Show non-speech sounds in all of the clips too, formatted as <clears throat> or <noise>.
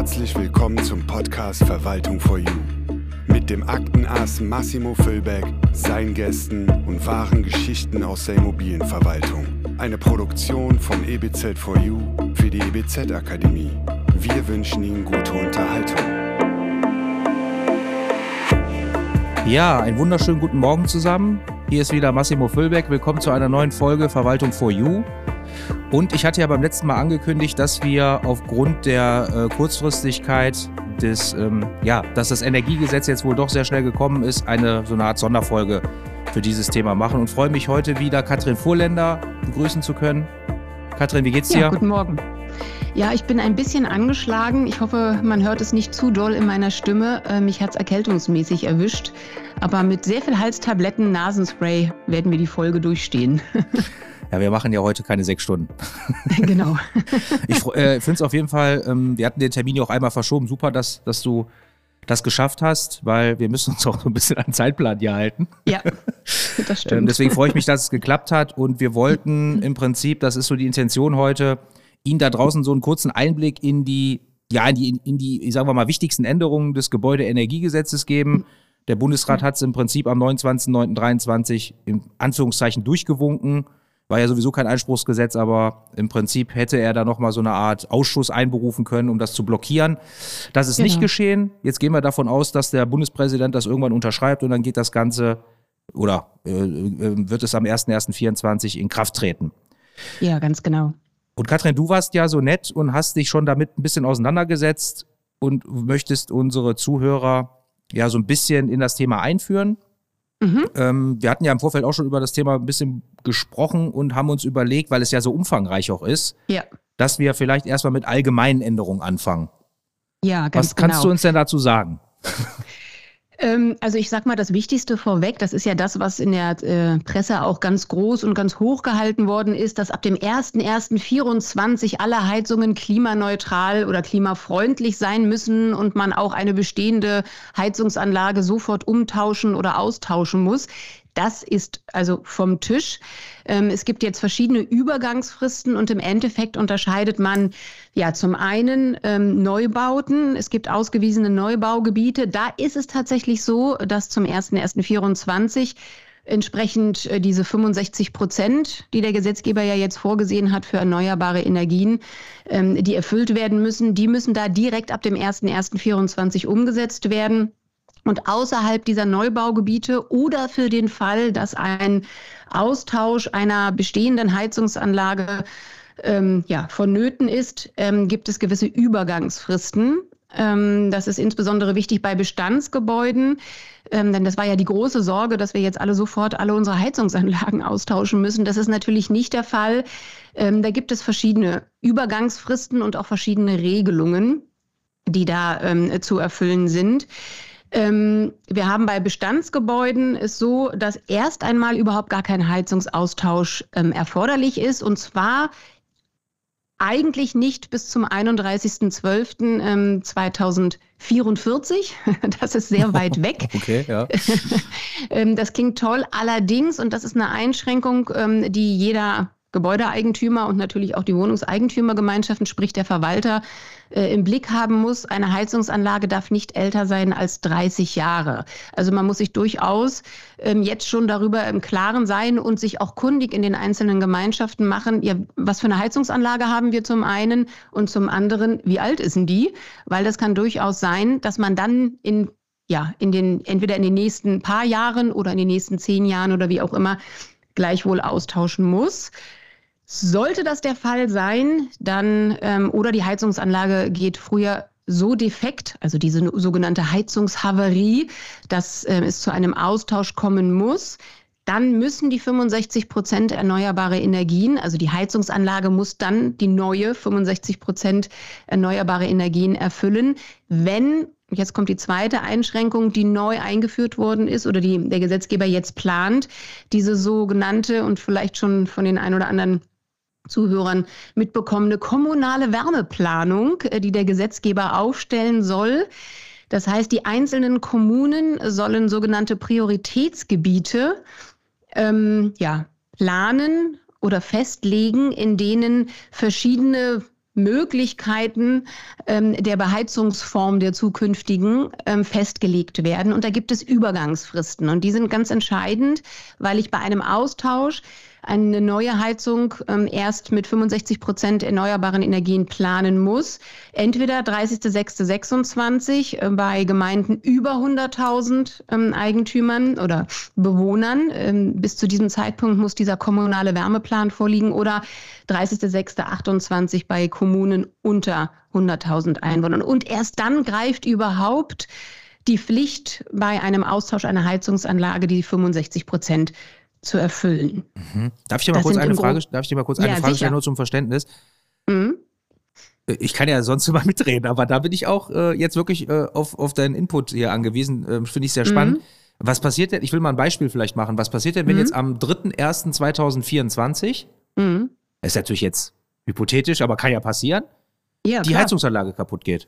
Herzlich willkommen zum Podcast Verwaltung for You. Mit dem Aktenass Massimo Füllbeck, seinen Gästen und wahren Geschichten aus der Immobilienverwaltung. Eine Produktion von EBZ4U für die EBZ Akademie. Wir wünschen Ihnen gute Unterhaltung. Ja, einen wunderschönen guten Morgen zusammen. Hier ist wieder Massimo Füllbeck. Willkommen zu einer neuen Folge Verwaltung for You. Und ich hatte ja beim letzten Mal angekündigt, dass wir aufgrund der äh, Kurzfristigkeit des, ähm, ja, dass das Energiegesetz jetzt wohl doch sehr schnell gekommen ist, eine so eine Art Sonderfolge für dieses Thema machen und freue mich heute wieder Katrin Vorländer begrüßen zu können. Katrin, wie geht's dir? Ja, guten Morgen. Ja, ich bin ein bisschen angeschlagen. Ich hoffe, man hört es nicht zu doll in meiner Stimme. Äh, mich hat es erkältungsmäßig erwischt. Aber mit sehr viel Halstabletten, Nasenspray werden wir die Folge durchstehen. <laughs> Ja, wir machen ja heute keine sechs Stunden. <laughs> Genau. Ich äh, finde es auf jeden Fall, ähm, wir hatten den Termin ja auch einmal verschoben. Super, dass, dass du das geschafft hast, weil wir müssen uns auch so ein bisschen an den Zeitplan hier halten. Ja, <laughs> das stimmt. Ähm, deswegen freue ich mich, dass es geklappt hat. Und wir wollten <laughs> im Prinzip, das ist so die Intention heute, Ihnen da draußen so einen kurzen Einblick in die, ja, in die, in die, sagen wir mal, wichtigsten Änderungen des Gebäudeenergiegesetzes geben. Der Bundesrat hat es im Prinzip am 29.09.23 in Anführungszeichen durchgewunken. War ja sowieso kein Einspruchsgesetz, aber im Prinzip hätte er da nochmal so eine Art Ausschuss einberufen können, um das zu blockieren. Das ist genau. nicht geschehen. Jetzt gehen wir davon aus, dass der Bundespräsident das irgendwann unterschreibt und dann geht das Ganze oder äh, äh wird es am 01.01.24 in Kraft treten. Ja, ganz genau. Und Katrin, du warst ja so nett und hast dich schon damit ein bisschen auseinandergesetzt und möchtest unsere Zuhörer ja so ein bisschen in das Thema einführen. Mhm. Ähm, wir hatten ja im Vorfeld auch schon über das Thema ein bisschen gesprochen und haben uns überlegt, weil es ja so umfangreich auch ist, ja. dass wir vielleicht erstmal mit allgemeinen Änderungen anfangen. Ja, ganz Was kannst genau. du uns denn dazu sagen? <laughs> Ähm, also ich sag mal, das Wichtigste vorweg, das ist ja das, was in der äh, Presse auch ganz groß und ganz hoch gehalten worden ist, dass ab dem 01.01.24 alle Heizungen klimaneutral oder klimafreundlich sein müssen und man auch eine bestehende Heizungsanlage sofort umtauschen oder austauschen muss. Das ist also vom Tisch. Ähm, es gibt jetzt verschiedene Übergangsfristen und im Endeffekt unterscheidet man ja zum einen ähm, Neubauten. Es gibt ausgewiesene Neubaugebiete. Da ist es tatsächlich so, dass zum 01.01.24 entsprechend äh, diese 65 Prozent, die der Gesetzgeber ja jetzt vorgesehen hat für erneuerbare Energien, ähm, die erfüllt werden müssen, die müssen da direkt ab dem 01.01.24 umgesetzt werden. Und außerhalb dieser Neubaugebiete oder für den Fall, dass ein Austausch einer bestehenden Heizungsanlage ähm, ja, vonnöten ist, ähm, gibt es gewisse Übergangsfristen. Ähm, das ist insbesondere wichtig bei Bestandsgebäuden, ähm, denn das war ja die große Sorge, dass wir jetzt alle sofort alle unsere Heizungsanlagen austauschen müssen. Das ist natürlich nicht der Fall. Ähm, da gibt es verschiedene Übergangsfristen und auch verschiedene Regelungen, die da zu erfüllen sind. Ähm, wir haben bei Bestandsgebäuden es so, dass erst einmal überhaupt gar kein Heizungsaustausch ähm, erforderlich ist. Und zwar eigentlich nicht bis zum 31.12.2044. Ähm, <laughs> das ist sehr weit <laughs> weg. Okay, ja. <laughs> Ähm, das klingt toll. Allerdings, und das ist eine Einschränkung, ähm, die jeder Gebäudeeigentümer und natürlich auch die Wohnungseigentümergemeinschaften, sprich der Verwalter, äh, im Blick haben muss. Eine Heizungsanlage darf nicht älter sein als 30 Jahre. Also man muss sich durchaus ähm, jetzt schon darüber im Klaren sein und sich auch kundig in den einzelnen Gemeinschaften machen, ja, was für eine Heizungsanlage haben wir zum einen und zum anderen, wie alt ist denn die? Weil das kann durchaus sein, dass man dann in ja, in den, entweder in den nächsten paar Jahren oder in den nächsten zehn Jahren oder wie auch immer gleichwohl austauschen muss. Sollte das der Fall sein, dann ähm, oder die Heizungsanlage geht früher so defekt, also diese sogenannte Heizungshaverie, dass äh, es zu einem Austausch kommen muss, dann müssen die 65 Prozent erneuerbare Energien, also die Heizungsanlage muss dann die neue 65 Prozent erneuerbare Energien erfüllen, wenn Jetzt kommt die zweite Einschränkung, die neu eingeführt worden ist oder die der Gesetzgeber jetzt plant, diese sogenannte und vielleicht schon von den ein oder anderen Zuhörern mitbekommene kommunale Wärmeplanung, äh, die der Gesetzgeber aufstellen soll. Das heißt, die einzelnen Kommunen sollen sogenannte Prioritätsgebiete ähm, ja, planen oder festlegen, in denen verschiedene Möglichkeiten ähm, der Beheizungsform der zukünftigen ähm, festgelegt werden. Und da gibt es Übergangsfristen. Und die sind ganz entscheidend, weil ich bei einem Austausch eine neue Heizung ähm, erst mit 65 Prozent erneuerbaren Energien planen muss. Entweder 30.06.26 äh, bei Gemeinden über 100.000 ähm, Eigentümern oder Bewohnern. Ähm, bis zu diesem Zeitpunkt muss dieser kommunale Wärmeplan vorliegen oder 30.06.28 bei Kommunen unter 100.000 Einwohnern. Und erst dann greift überhaupt die Pflicht bei einem Austausch einer Heizungsanlage, die 65 Prozent zu erfüllen. Mhm. Darf ich dir mal kurz eine Frage, darf ich dir mal kurz eine Frage stellen, nur zum Verständnis? Mhm. Äh, ich kann ja sonst <laughs> immer mitreden, aber da bin ich auch äh, jetzt wirklich äh, auf, auf deinen Input hier angewiesen. Äh, Finde ich sehr spannend. Mhm. Was passiert denn, ich will mal ein Beispiel vielleicht machen, was passiert denn, wenn mhm. jetzt am 3.1.2024, mhm. ist natürlich jetzt hypothetisch, aber kann ja passieren, ja, die klar. Heizungsanlage kaputt geht?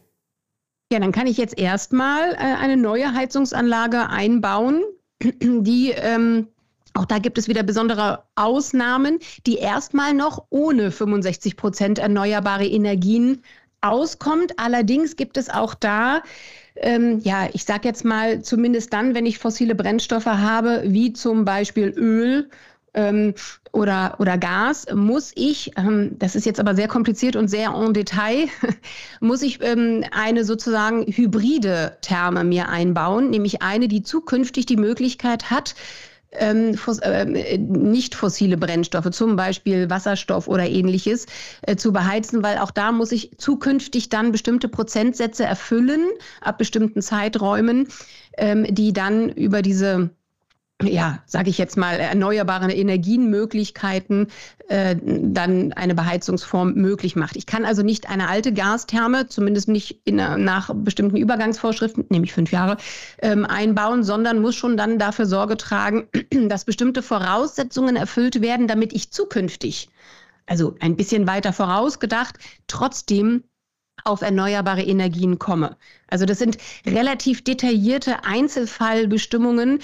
Ja, dann kann ich jetzt erstmal äh, eine neue Heizungsanlage einbauen, <clears throat> die ähm, auch da gibt es wieder besondere Ausnahmen, die erstmal noch ohne 65 Prozent erneuerbare Energien auskommt. Allerdings gibt es auch da, ähm, ja, ich sage jetzt mal, zumindest dann, wenn ich fossile Brennstoffe habe, wie zum Beispiel Öl ähm, oder, oder Gas, muss ich, ähm, das ist jetzt aber sehr kompliziert und sehr en Detail, <laughs> muss ich ähm, eine sozusagen hybride Therme mir einbauen, nämlich eine, die zukünftig die Möglichkeit hat, ähm, äh, nicht fossile Brennstoffe, zum Beispiel Wasserstoff oder ähnliches, äh, zu beheizen, weil auch da muss ich zukünftig dann bestimmte Prozentsätze erfüllen, ab bestimmten Zeiträumen, ähm, die dann über diese ja, sage ich jetzt mal, erneuerbare Energienmöglichkeiten äh, dann eine Beheizungsform möglich macht. Ich kann also nicht eine alte Gastherme, zumindest nicht in, nach bestimmten Übergangsvorschriften, nämlich fünf Jahre, ähm, einbauen, sondern muss schon dann dafür Sorge tragen, <clears throat> dass bestimmte Voraussetzungen erfüllt werden, damit ich zukünftig, also ein bisschen weiter vorausgedacht, trotzdem auf erneuerbare Energien komme. Also das sind relativ detaillierte Einzelfallbestimmungen,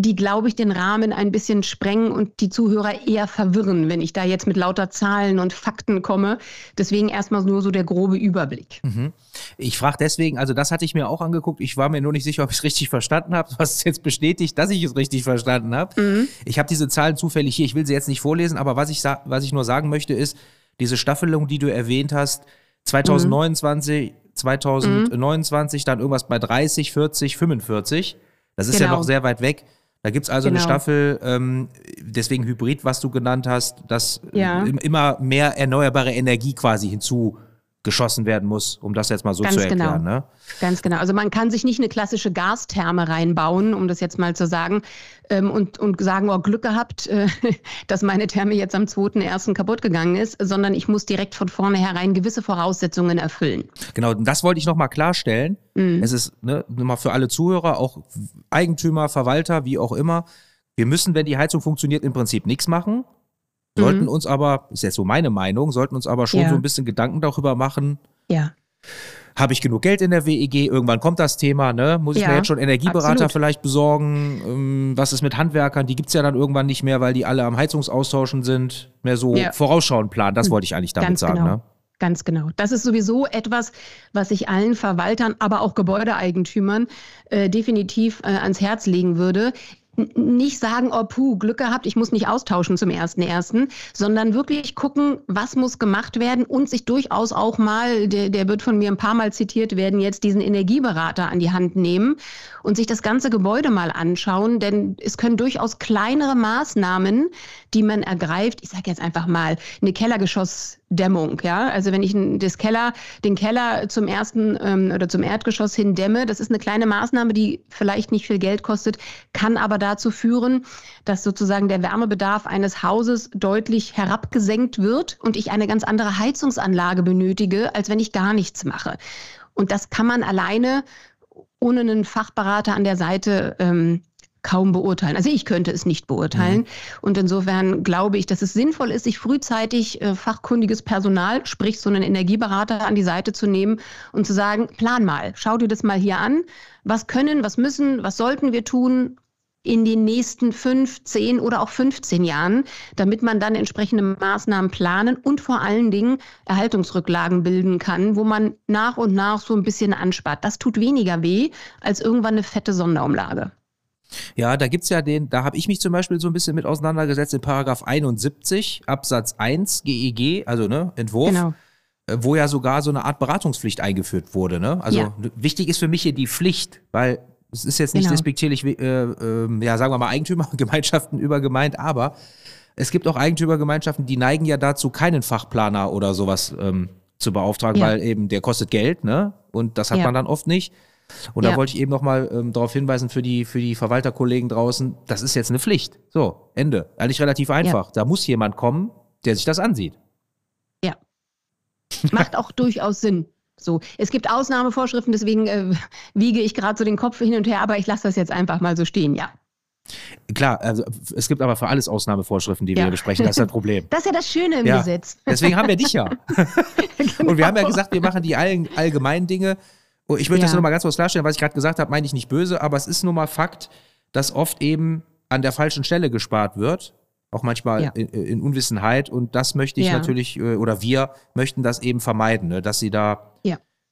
die, glaube ich, den Rahmen ein bisschen sprengen und die Zuhörer eher verwirren, wenn ich da jetzt mit lauter Zahlen und Fakten komme. Deswegen erstmal nur so der grobe Überblick. Mhm. Ich frage deswegen, also das hatte ich mir auch angeguckt. Ich war mir nur nicht sicher, ob ich es richtig verstanden habe. <laughs> Was jetzt bestätigt, dass ich es richtig verstanden habe. Mhm. Ich habe diese Zahlen zufällig hier. Ich will sie jetzt nicht vorlesen, aber was ich, was ich nur sagen möchte, ist, diese Staffelung, die du erwähnt hast, 2029, mhm. 2029, dann irgendwas bei 30, 40, 45. Das ist genau. ja noch sehr weit weg. Da gibt es also genau. eine Staffel, ähm, deswegen Hybrid, was du genannt hast, dass ja. immer mehr erneuerbare Energie quasi hinzugeschossen werden muss, um das jetzt mal so Ganz zu erklären. Genau. Ne? Ganz genau. Also man kann sich nicht eine klassische Gastherme reinbauen, um das jetzt mal zu sagen, ähm, und, und sagen, oh, Glück gehabt, äh, <laughs> dass meine Therme jetzt am 2.1. kaputt gegangen ist, sondern ich muss direkt von vornherein gewisse Voraussetzungen erfüllen. Genau, das wollte ich nochmal klarstellen. Mhm. Es ist ne, nochmal für alle Zuhörer, auch Eigentümer, Verwalter, wie auch immer. Wir müssen, wenn die Heizung funktioniert, im Prinzip nichts machen. Sollten mhm. uns aber, ist jetzt so meine Meinung, sollten uns aber schon ja. so ein bisschen Gedanken darüber machen. Ja habe ich genug Geld in der WEG? Irgendwann kommt das Thema, ne? Muss ich ja, mir jetzt schon Energieberater absolut. vielleicht besorgen? Ähm, was ist mit Handwerkern? Die gibt es ja dann irgendwann nicht mehr, weil die alle am Heizungsaustauschen sind. Mehr so ja. vorausschauend planen. Das hm. wollte ich eigentlich damit Ganz sagen, genau. ne? Ganz genau. Das ist sowieso etwas, was ich allen Verwaltern, aber auch Gebäudeeigentümern äh, definitiv äh, ans Herz legen würde nicht sagen, oh puh, Glück gehabt, ich muss nicht austauschen zum ersten ersten, sondern wirklich gucken, was muss gemacht werden und sich durchaus auch mal, der, der wird von mir ein paar Mal zitiert werden, jetzt diesen Energieberater an die Hand nehmen und sich das ganze Gebäude mal anschauen, denn es können durchaus kleinere Maßnahmen, die man ergreift, ich sage jetzt einfach mal eine Kellergeschossdämmung, ja, also wenn ich das Keller, den Keller zum ersten ähm, oder zum Erdgeschoss hin dämme, das ist eine kleine Maßnahme, die vielleicht nicht viel Geld kostet, kann aber dazu führen, dass sozusagen der Wärmebedarf eines Hauses deutlich herabgesenkt wird und ich eine ganz andere Heizungsanlage benötige, als wenn ich gar nichts mache. Und das kann man alleine ohne einen Fachberater an der Seite ähm, kaum beurteilen. Also ich könnte es nicht beurteilen. Mhm. Und insofern glaube ich, dass es sinnvoll ist, sich frühzeitig äh, fachkundiges Personal, sprich so einen Energieberater an die Seite zu nehmen und zu sagen, plan mal, schau dir das mal hier an. Was können, was müssen, was sollten wir tun? in den nächsten fünf, zehn oder auch 15 Jahren, damit man dann entsprechende Maßnahmen planen und vor allen Dingen Erhaltungsrücklagen bilden kann, wo man nach und nach so ein bisschen anspart. Das tut weniger weh als irgendwann eine fette Sonderumlage. Ja, da gibt's ja den, da habe ich mich zum Beispiel so ein bisschen mit auseinandergesetzt in Paragraph 71 Absatz 1 GEG, also ne, Entwurf. Genau äh, wo ja sogar so eine Art Beratungspflicht eingeführt wurde. Ne? Also ja. wichtig ist für mich hier die Pflicht, weil es ist jetzt nicht genau. despektierlich, äh, äh, ja, sagen wir mal, Eigentümergemeinschaften <laughs> übergemeint, aber es gibt auch Eigentümergemeinschaften, die neigen ja dazu, keinen Fachplaner oder sowas ähm, zu beauftragen, ja. weil eben der kostet Geld, ne? Und das hat ja. man dann oft nicht. Und ja. da wollte ich eben nochmal ähm, darauf hinweisen für die, für die Verwalterkollegen draußen, das ist jetzt eine Pflicht. So, Ende. Eigentlich relativ einfach. Ja. Da muss jemand kommen, der sich das ansieht. Ja. Macht auch <laughs> durchaus Sinn. So, es gibt Ausnahmevorschriften, deswegen äh, wiege ich gerade so den Kopf hin und her, aber ich lasse das jetzt einfach mal so stehen, ja. Klar, also es gibt aber für alles Ausnahmevorschriften, die wir ja. besprechen. Das ist ein Problem. <laughs> Das ist ja das Schöne im ja. Gesetz. Deswegen haben wir dich ja. <laughs> genau. Und wir haben ja gesagt, wir machen die all, allgemeinen Dinge ich möchte ja. das nur mal ganz kurz klarstellen, was ich gerade gesagt habe, meine ich nicht böse, aber es ist nun mal Fakt, dass oft eben an der falschen Stelle gespart wird. Auch manchmal ja. in, in, Unwissenheit. Und das möchte ich ja. natürlich, äh, oder wir möchten das eben vermeiden, ne? dass sie da.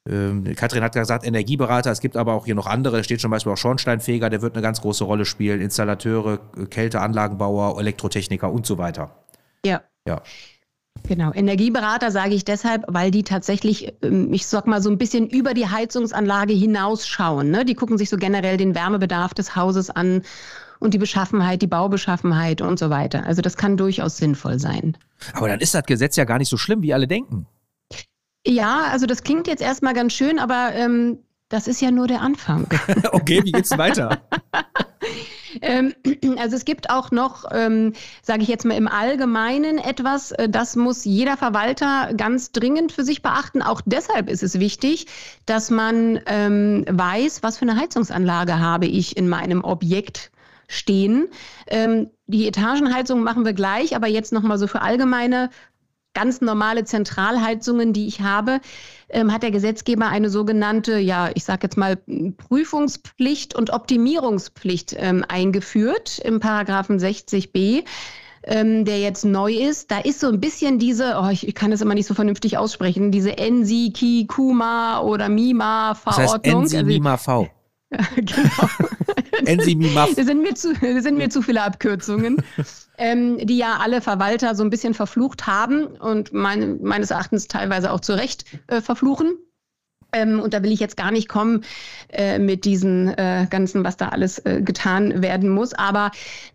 Ähm, Katrin hat gesagt, Energieberater, es gibt aber auch hier noch andere, steht zum Beispiel auch Schornsteinfeger, der wird eine ganz große Rolle spielen, Installateure, Kälteanlagenbauer, Elektrotechniker und so weiter. Ja. Ja. Genau, Energieberater sage ich deshalb, weil die tatsächlich, ähm, ich sag mal, so ein bisschen über die Heizungsanlage hinausschauen. Ne? Die gucken sich so generell den Wärmebedarf des Hauses an und die Beschaffenheit, die Baubeschaffenheit und so weiter. Also das kann durchaus sinnvoll sein. Aber dann ist das Gesetz ja gar nicht so schlimm, wie alle denken. Ja, also das klingt jetzt erstmal ganz schön, aber ähm, das ist ja nur der Anfang. <laughs> okay, wie geht's weiter? <laughs> Ähm, <clears throat> also es gibt auch noch, ähm, sage ich jetzt mal im Allgemeinen etwas, äh, das muss jeder Verwalter ganz dringend für sich beachten. Auch deshalb ist es wichtig, dass man ähm, weiß, was für eine Heizungsanlage habe ich in meinem Objekt stehen. Ähm, die Etagenheizung machen wir gleich, aber jetzt nochmal so für allgemeine ganz normale Zentralheizungen, die ich habe, ähm, hat der Gesetzgeber eine sogenannte, ja, ich sage jetzt mal Prüfungspflicht und Optimierungspflicht ähm, eingeführt im Paragraphen 60b. Ähm, der jetzt neu ist, da ist so ein bisschen diese, oh, ich, ich kann das immer nicht so vernünftig aussprechen, diese NSI, KI, KUMA oder MIMA-Verordnung. Das heißt NSI, MIMA, V. <laughs> genau. Enzymimaf. Das <laughs> sind mir zu, sind mir zu viele Abkürzungen, <laughs> ähm, die ja alle Verwalter so ein bisschen verflucht haben und mein, meines Erachtens teilweise auch zu Recht äh, verfluchen. Ähm, und da will ich jetzt gar nicht kommen äh, mit diesen äh, ganzen, was da alles äh, getan werden muss. Aber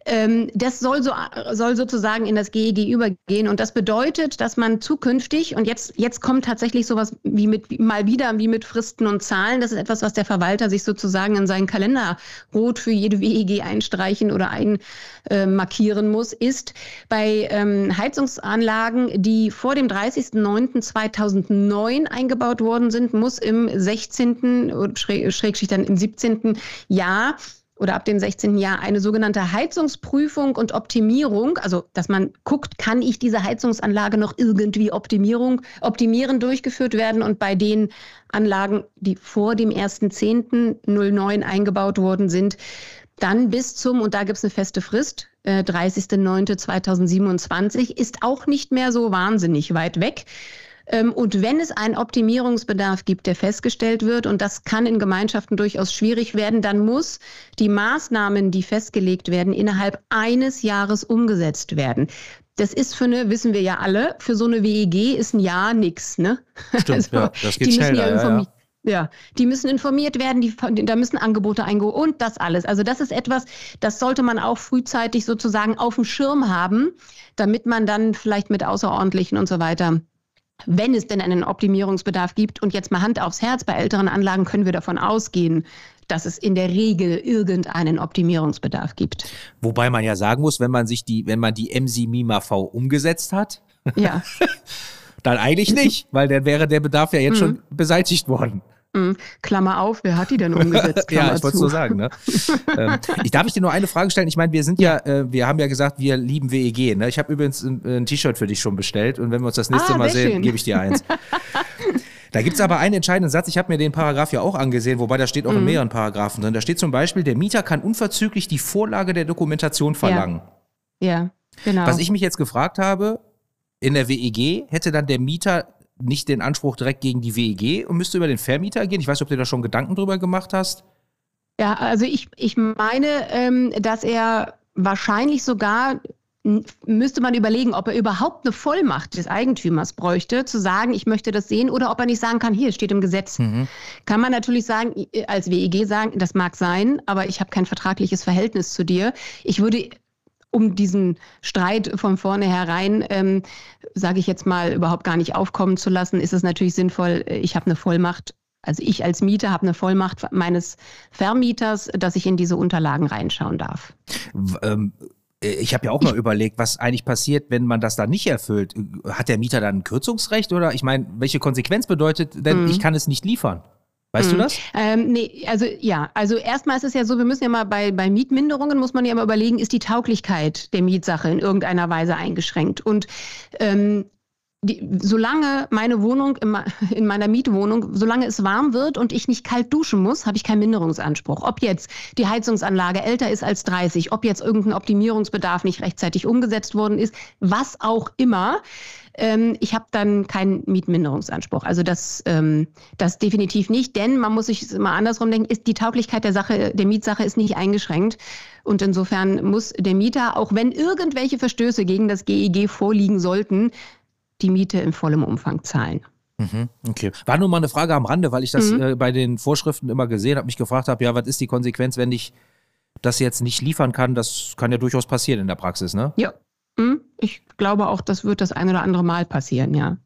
ähm, das soll, so, soll sozusagen in das GEG übergehen. Und das bedeutet, dass man zukünftig, und jetzt, jetzt kommt tatsächlich sowas wie mit, mal wieder wie mit Fristen und Zahlen. Das ist etwas, was der Verwalter sich sozusagen in seinen Kalender rot für jede WEG einstreichen oder einmarkieren muss, ist bei ähm, Heizungsanlagen, die vor dem 30.09.2009 eingebaut worden sind, muss im 16. Schrägstrich dann im 17. Jahr oder ab dem 16. Jahr eine sogenannte Heizungsprüfung und Optimierung, also dass man guckt, kann ich diese Heizungsanlage noch irgendwie Optimierung, optimieren durchgeführt werden und bei den Anlagen, die vor dem 1.10.09 eingebaut worden sind, dann bis zum, und da gibt es eine feste Frist, äh, 30.09.2027, ist auch nicht mehr so wahnsinnig weit weg. Ähm, und wenn es einen Optimierungsbedarf gibt, der festgestellt wird, und das kann in Gemeinschaften durchaus schwierig werden, dann muss die Maßnahmen, die festgelegt werden, innerhalb eines Jahres umgesetzt werden. Das ist für eine, wissen wir ja alle, für so eine WEG ist ein Jahr nichts. Ne? Stimmt, also, ja, das geht schneller. Ja, ja, ja, die müssen informiert werden, die, da müssen Angebote eingehen und das alles. Also das ist etwas, das sollte man auch frühzeitig sozusagen auf dem Schirm haben, damit man dann vielleicht mit außerordentlichen und so weiter wenn es denn einen Optimierungsbedarf gibt. Und jetzt mal Hand aufs Herz, bei älteren Anlagen können wir davon ausgehen, dass es in der Regel irgendeinen Optimierungsbedarf gibt. Wobei man ja sagen muss, wenn man sich die, wenn man die MC Mima V umgesetzt hat, ja. <laughs> dann eigentlich nicht, weil dann wäre der Bedarf ja jetzt mhm. schon beseitigt worden. Mhm. Klammer auf, wer hat die denn umgesetzt? <laughs> Klammer ja, ich wollte es so sagen. Ne? <laughs> ähm, ich darf ich dir nur eine Frage stellen. Ich meine, wir sind ja, äh, wir haben ja gesagt, wir lieben WEG. Ne? Ich habe übrigens ein, ein T-Shirt für dich schon bestellt und wenn wir uns das nächste ah, Mal sehen, gebe ich dir eins. <laughs> Da gibt es aber einen entscheidenden Satz, ich habe mir den Paragraph ja auch angesehen, wobei da steht auch in Mhm. mehreren Paragraphen drin. Da steht zum Beispiel, der Mieter kann unverzüglich die Vorlage der Dokumentation verlangen. Ja, genau. Was ich mich jetzt gefragt habe, in der WEG hätte dann der Mieter nicht den Anspruch direkt gegen die WEG und müsste über den Vermieter gehen. Ich weiß nicht, ob du da schon Gedanken drüber gemacht hast. Ja, also ich, ich meine, ähm, dass er wahrscheinlich sogar müsste man überlegen, ob er überhaupt eine Vollmacht des Eigentümers bräuchte, zu sagen, ich möchte das sehen, oder ob er nicht sagen kann, hier es steht im Gesetz. Mhm. Kann man natürlich sagen, als WEG sagen, das mag sein, aber ich habe kein vertragliches Verhältnis zu dir. Ich würde um diesen Streit von vornherein, ähm, sage ich jetzt mal, überhaupt gar nicht aufkommen zu lassen, ist es natürlich sinnvoll, äh, ich habe eine Vollmacht, also ich als Mieter habe eine Vollmacht meines Vermieters, dass ich in diese Unterlagen reinschauen darf. Ähm, äh, ich habe ja auch mal überlegt, was eigentlich passiert, wenn man das dann nicht erfüllt. Hat der Mieter dann ein Kürzungsrecht oder ich meine, welche Konsequenz bedeutet denn, Mhm. ich kann es nicht liefern? Weißt du Mhm. das? Ähm, nee, also ja, also erstmal ist es ja so, wir müssen ja mal bei, bei Mietminderungen, muss man ja mal überlegen, ist die Tauglichkeit der Mietsache in irgendeiner Weise eingeschränkt. Und ähm, die, solange meine Wohnung in, me- <laughs> in meiner Mietwohnung, solange es warm wird und ich nicht kalt duschen muss, habe ich keinen Minderungsanspruch. Ob jetzt die Heizungsanlage älter ist als 30, ob jetzt irgendein Optimierungsbedarf nicht rechtzeitig umgesetzt worden ist, was auch immer. Ähm, ich habe dann keinen Mietminderungsanspruch. Also das, ähm, das definitiv nicht, denn man muss sich mal andersrum denken, ist die Tauglichkeit der Sache, der Mietsache ist nicht eingeschränkt. Und insofern muss der Mieter, auch wenn irgendwelche Verstöße gegen das GEG vorliegen sollten, die Miete in vollem Umfang zahlen. Mhm, okay. War nur mal eine Frage am Rande, weil ich das Mhm. äh, bei den Vorschriften immer gesehen habe, mich gefragt habe, ja, was ist die Konsequenz, wenn ich das jetzt nicht liefern kann? Das kann ja durchaus passieren in der Praxis, ne? Ja, hm, ich glaube auch, das wird das ein oder andere Mal passieren, ja.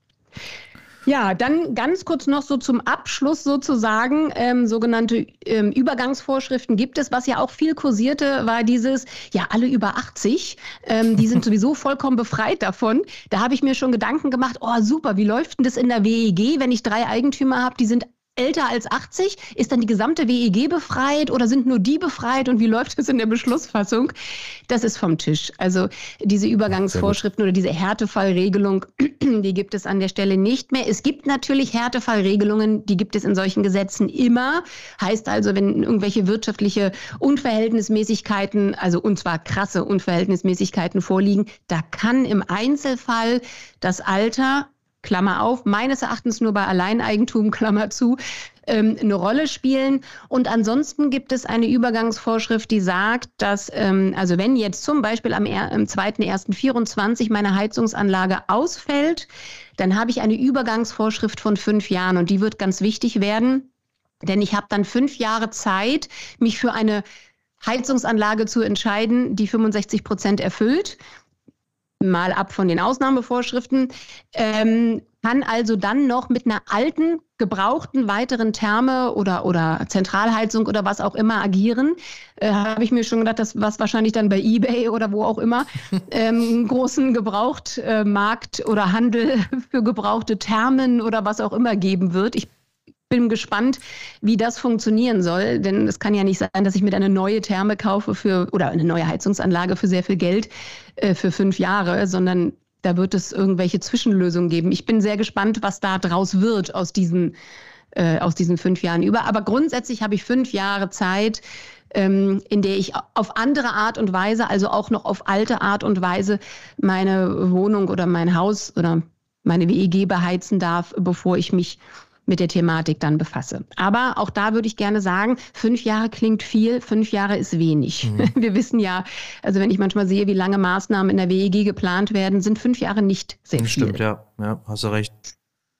Ja, dann ganz kurz noch so zum Abschluss sozusagen, ähm, sogenannte ähm, Übergangsvorschriften gibt es. Was ja auch viel kursierte, war dieses, ja, alle über 80, ähm, die sind <laughs> sowieso vollkommen befreit davon. Da habe ich mir schon Gedanken gemacht, oh super, wie läuft denn das in der WEG, wenn ich drei Eigentümer habe, die sind älter als 80? Ist dann die gesamte WEG befreit oder sind nur die befreit und wie läuft es in der Beschlussfassung? Das ist vom Tisch. Also diese Übergangsvorschriften oder diese Härtefallregelung, <clears throat> die gibt es an der Stelle nicht mehr. Es gibt natürlich Härtefallregelungen, die gibt es in solchen Gesetzen immer. Heißt also, wenn irgendwelche wirtschaftliche Unverhältnismäßigkeiten, also und zwar krasse Unverhältnismäßigkeiten vorliegen, da kann im Einzelfall das Alter Klammer auf, meines Erachtens nur bei Alleineigentum, <laughs> Klammer zu, ähm, eine Rolle spielen. Und ansonsten gibt es eine Übergangsvorschrift, die sagt, dass, ähm, also wenn jetzt zum Beispiel am, er- am 2.1.24 meine Heizungsanlage ausfällt, dann habe ich eine Übergangsvorschrift von fünf Jahren und die wird ganz wichtig werden, denn ich habe dann fünf Jahre Zeit, mich für eine Heizungsanlage zu entscheiden, die 65 Prozent erfüllt mal ab von den Ausnahmevorschriften, ähm, kann also dann noch mit einer alten, gebrauchten weiteren Therme oder, oder Zentralheizung oder was auch immer agieren. Äh, Habe ich mir schon gedacht, dass was wahrscheinlich dann bei eBay oder wo auch immer <laughs> ähm, einen großen Gebrauchtmarkt oder Handel <laughs> für gebrauchte Thermen oder was auch immer geben wird. Ich bin gespannt, wie das funktionieren soll, denn es kann ja nicht sein, dass ich mir eine neue Therme kaufe für oder eine neue Heizungsanlage für sehr viel Geld äh, für fünf Jahre, sondern da wird es irgendwelche Zwischenlösungen geben. Ich bin sehr gespannt, was da draus wird aus diesen, äh, aus diesen fünf Jahren über. Aber grundsätzlich habe ich fünf Jahre Zeit, ähm, in der ich auf andere Art und Weise, also auch noch auf alte Art und Weise, meine Wohnung oder mein Haus oder meine WEG beheizen darf, bevor ich mich mit der Thematik dann befasse. Aber auch da würde ich gerne sagen, fünf Jahre klingt viel, fünf Jahre ist wenig. Mhm. <laughs> Wir wissen ja, also wenn ich manchmal sehe, wie lange Maßnahmen in der WEG geplant werden, sind fünf Jahre nicht sehr viel. Stimmt, ja, ja, hast du recht.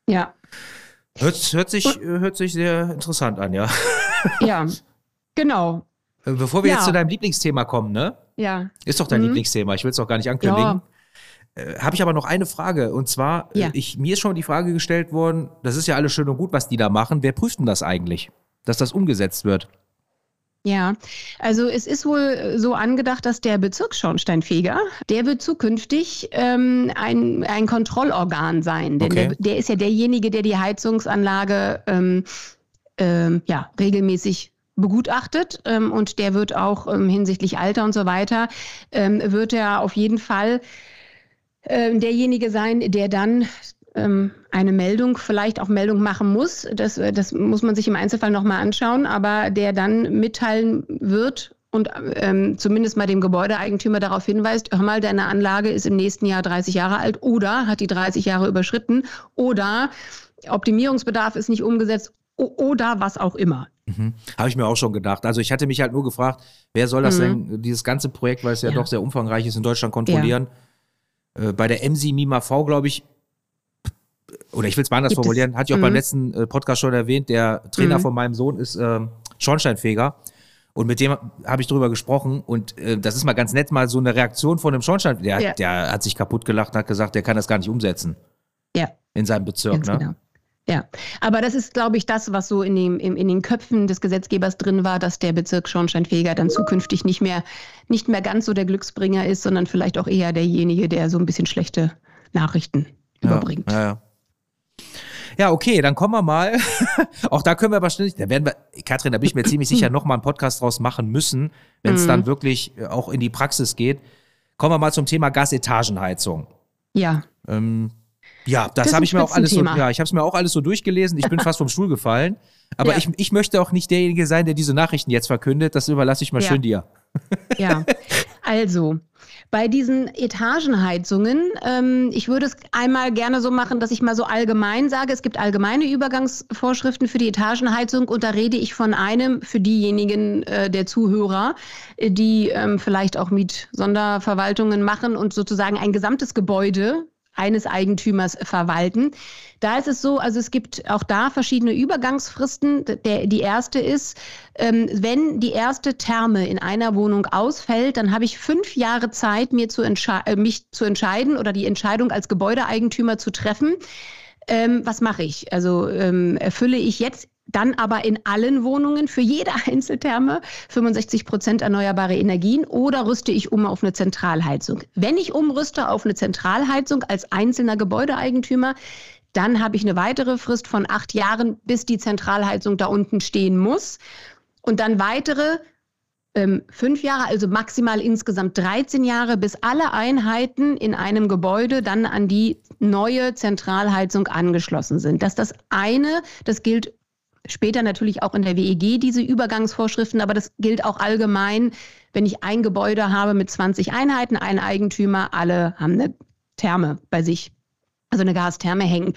Ja. Hört, hört, sich, hört sich sehr interessant an, ja. Ja, genau. Bevor wir Ja. jetzt zu deinem Lieblingsthema kommen, ne? Ja. Ist doch dein Mhm. Lieblingsthema, ich will es auch gar nicht ankündigen. Äh, Habe ich aber noch eine Frage. Und zwar, Ja. äh, ich, mir ist schon die Frage gestellt worden, das ist ja alles schön und gut, was die da machen. Wer prüft denn das eigentlich, dass das umgesetzt wird? Ja, also es ist wohl so angedacht, dass der Bezirksschornsteinfeger, der wird zukünftig ähm, ein, ein Kontrollorgan sein. Denn Okay. der, der ist ja derjenige, der die Heizungsanlage ähm, ähm, ja, regelmäßig begutachtet ähm, und der wird auch ähm, hinsichtlich Alter und so weiter, ähm, wird er auf jeden Fall ähm, derjenige sein, der dann ähm, eine Meldung, vielleicht auch Meldung machen muss. Das, das muss man sich im Einzelfall nochmal anschauen, aber der dann mitteilen wird und ähm, zumindest mal dem Gebäudeeigentümer darauf hinweist, hör mal, deine Anlage ist im nächsten Jahr 30 Jahre alt oder hat die 30 Jahre überschritten oder Optimierungsbedarf ist nicht umgesetzt oder was auch immer. Mhm. Habe ich mir auch schon gedacht. Also ich hatte mich halt nur gefragt, wer soll das mhm. denn, dieses ganze Projekt, weil es ja, ja, doch sehr umfangreich ist, in Deutschland kontrollieren. Ja. Äh, bei der MSI MIMA V, glaube ich, oder ich will es mal anders Gibt formulieren, es? hatte ich auch mhm. beim letzten äh, Podcast schon erwähnt, der Trainer mhm. von meinem Sohn ist äh, Schornsteinfeger. Und mit dem habe ich drüber gesprochen und äh, das ist mal ganz nett, mal so eine Reaktion von einem Schornstein. Der, ja. der hat sich kaputt gelacht und hat gesagt, der kann das gar nicht umsetzen. Ja. In seinem Bezirk, ganz ne? Genau. Ja, aber das ist, glaube ich, das, was so in, dem, in, in, den Köpfen des Gesetzgebers drin war, dass der Bezirk Schornsteinfeger dann zukünftig nicht mehr, nicht mehr ganz so der Glücksbringer ist, sondern vielleicht auch eher derjenige, der so ein bisschen schlechte Nachrichten ja, überbringt. Ja, ja. Ja, okay, dann kommen wir mal. <laughs> auch da können wir wahrscheinlich, da werden wir, Katrin, da bin ich mir ziemlich sicher, nochmal einen Podcast draus machen müssen, wenn es mm. dann wirklich äh, auch in die Praxis geht. Kommen wir mal zum Thema Gasetagenheizung. Ja. Ähm, ja, das, das habe ich mir auch alles so, ja, ich habe es mir auch alles so durchgelesen. Ich bin fast vom Stuhl gefallen. Aber ja. ich, ich möchte auch nicht derjenige sein, der diese Nachrichten jetzt verkündet. Das überlasse ich mal ja. schön dir. Ja, <laughs> also bei diesen Etagenheizungen, ähm, ich würde es einmal gerne so machen, dass ich mal so allgemein sage, es gibt allgemeine Übergangsvorschriften für die Etagenheizung und da rede ich von einem für diejenigen äh, der Zuhörer, die ähm, vielleicht auch Mietsonderverwaltungen machen und sozusagen ein gesamtes Gebäude eines Eigentümers verwalten. Da ist es so, also es gibt auch da verschiedene Übergangsfristen. Der, die erste ist, ähm, wenn die erste Therme in einer Wohnung ausfällt, dann habe ich fünf Jahre Zeit, mir zu äh, mich zu entscheiden oder die Entscheidung als Gebäudeeigentümer zu treffen. Ähm, was mache ich? Also ähm, erfülle ich jetzt dann aber in allen Wohnungen für jede <laughs> Einzeltherme 65 Prozent erneuerbare Energien oder rüste ich um auf eine Zentralheizung? Wenn ich umrüste auf eine Zentralheizung als einzelner Gebäudeeigentümer, dann habe ich eine weitere Frist von acht Jahren, bis die Zentralheizung da unten stehen muss. Und dann weitere ähm, fünf Jahre, also maximal insgesamt 13 Jahre, bis alle Einheiten in einem Gebäude dann an die neue Zentralheizung angeschlossen sind. Das ist das eine, das gilt Später natürlich auch in der WEG diese Übergangsvorschriften, aber das gilt auch allgemein, wenn ich ein Gebäude habe mit 20 Einheiten, ein Eigentümer, alle haben eine Therme bei sich, also eine Gastherme hängen.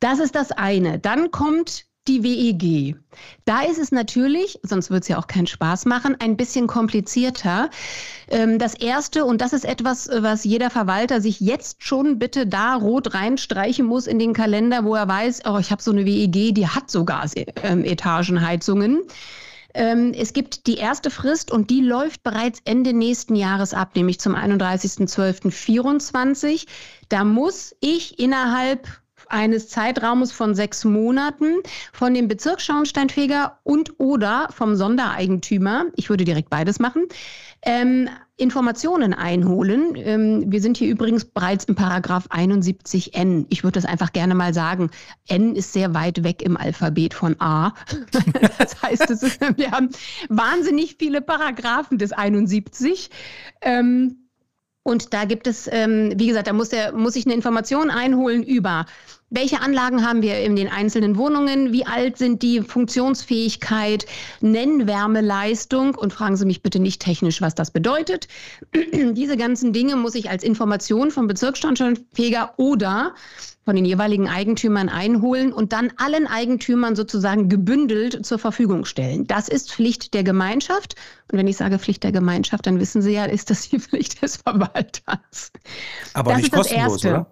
Das ist das eine. Dann kommt die WEG. Da ist es natürlich, sonst wird es ja auch keinen Spaß machen, ein bisschen komplizierter. Ähm, das erste, und das ist etwas, was jeder Verwalter sich jetzt schon bitte da rot reinstreichen muss in den Kalender, wo er weiß, oh, ich habe so eine WEG, die hat sogar ähm, Etagenheizungen. Ähm, es gibt die erste Frist und die läuft bereits Ende nächsten Jahres ab, nämlich zum 31.12.24. Da muss ich innerhalb eines Zeitraumes von sechs Monaten von dem Bezirksschornsteinfeger und oder vom Sondereigentümer, ich würde direkt beides machen, ähm, Informationen einholen. Ähm, wir sind hier übrigens bereits im Paragraph 71n. Ich würde das einfach gerne mal sagen. N ist sehr weit weg im Alphabet von A. <laughs> das heißt, ist, wir haben wahnsinnig viele Paragraphen des 71. Ähm, und da gibt es, ähm, wie gesagt, da muss, der, muss ich eine Information einholen über welche Anlagen haben wir in den einzelnen Wohnungen? Wie alt sind die? Funktionsfähigkeit, Nennwärmeleistung und fragen Sie mich bitte nicht technisch, was das bedeutet. <clears throat> Diese ganzen Dinge muss ich als Information vom Bezirksstandortfeger oder von den jeweiligen Eigentümern einholen und dann allen Eigentümern sozusagen gebündelt zur Verfügung stellen. Das ist Pflicht der Gemeinschaft. Und wenn ich sage Pflicht der Gemeinschaft, dann wissen Sie ja, ist das die <laughs> Pflicht des Verwalters. Aber das nicht kostenlos, oder?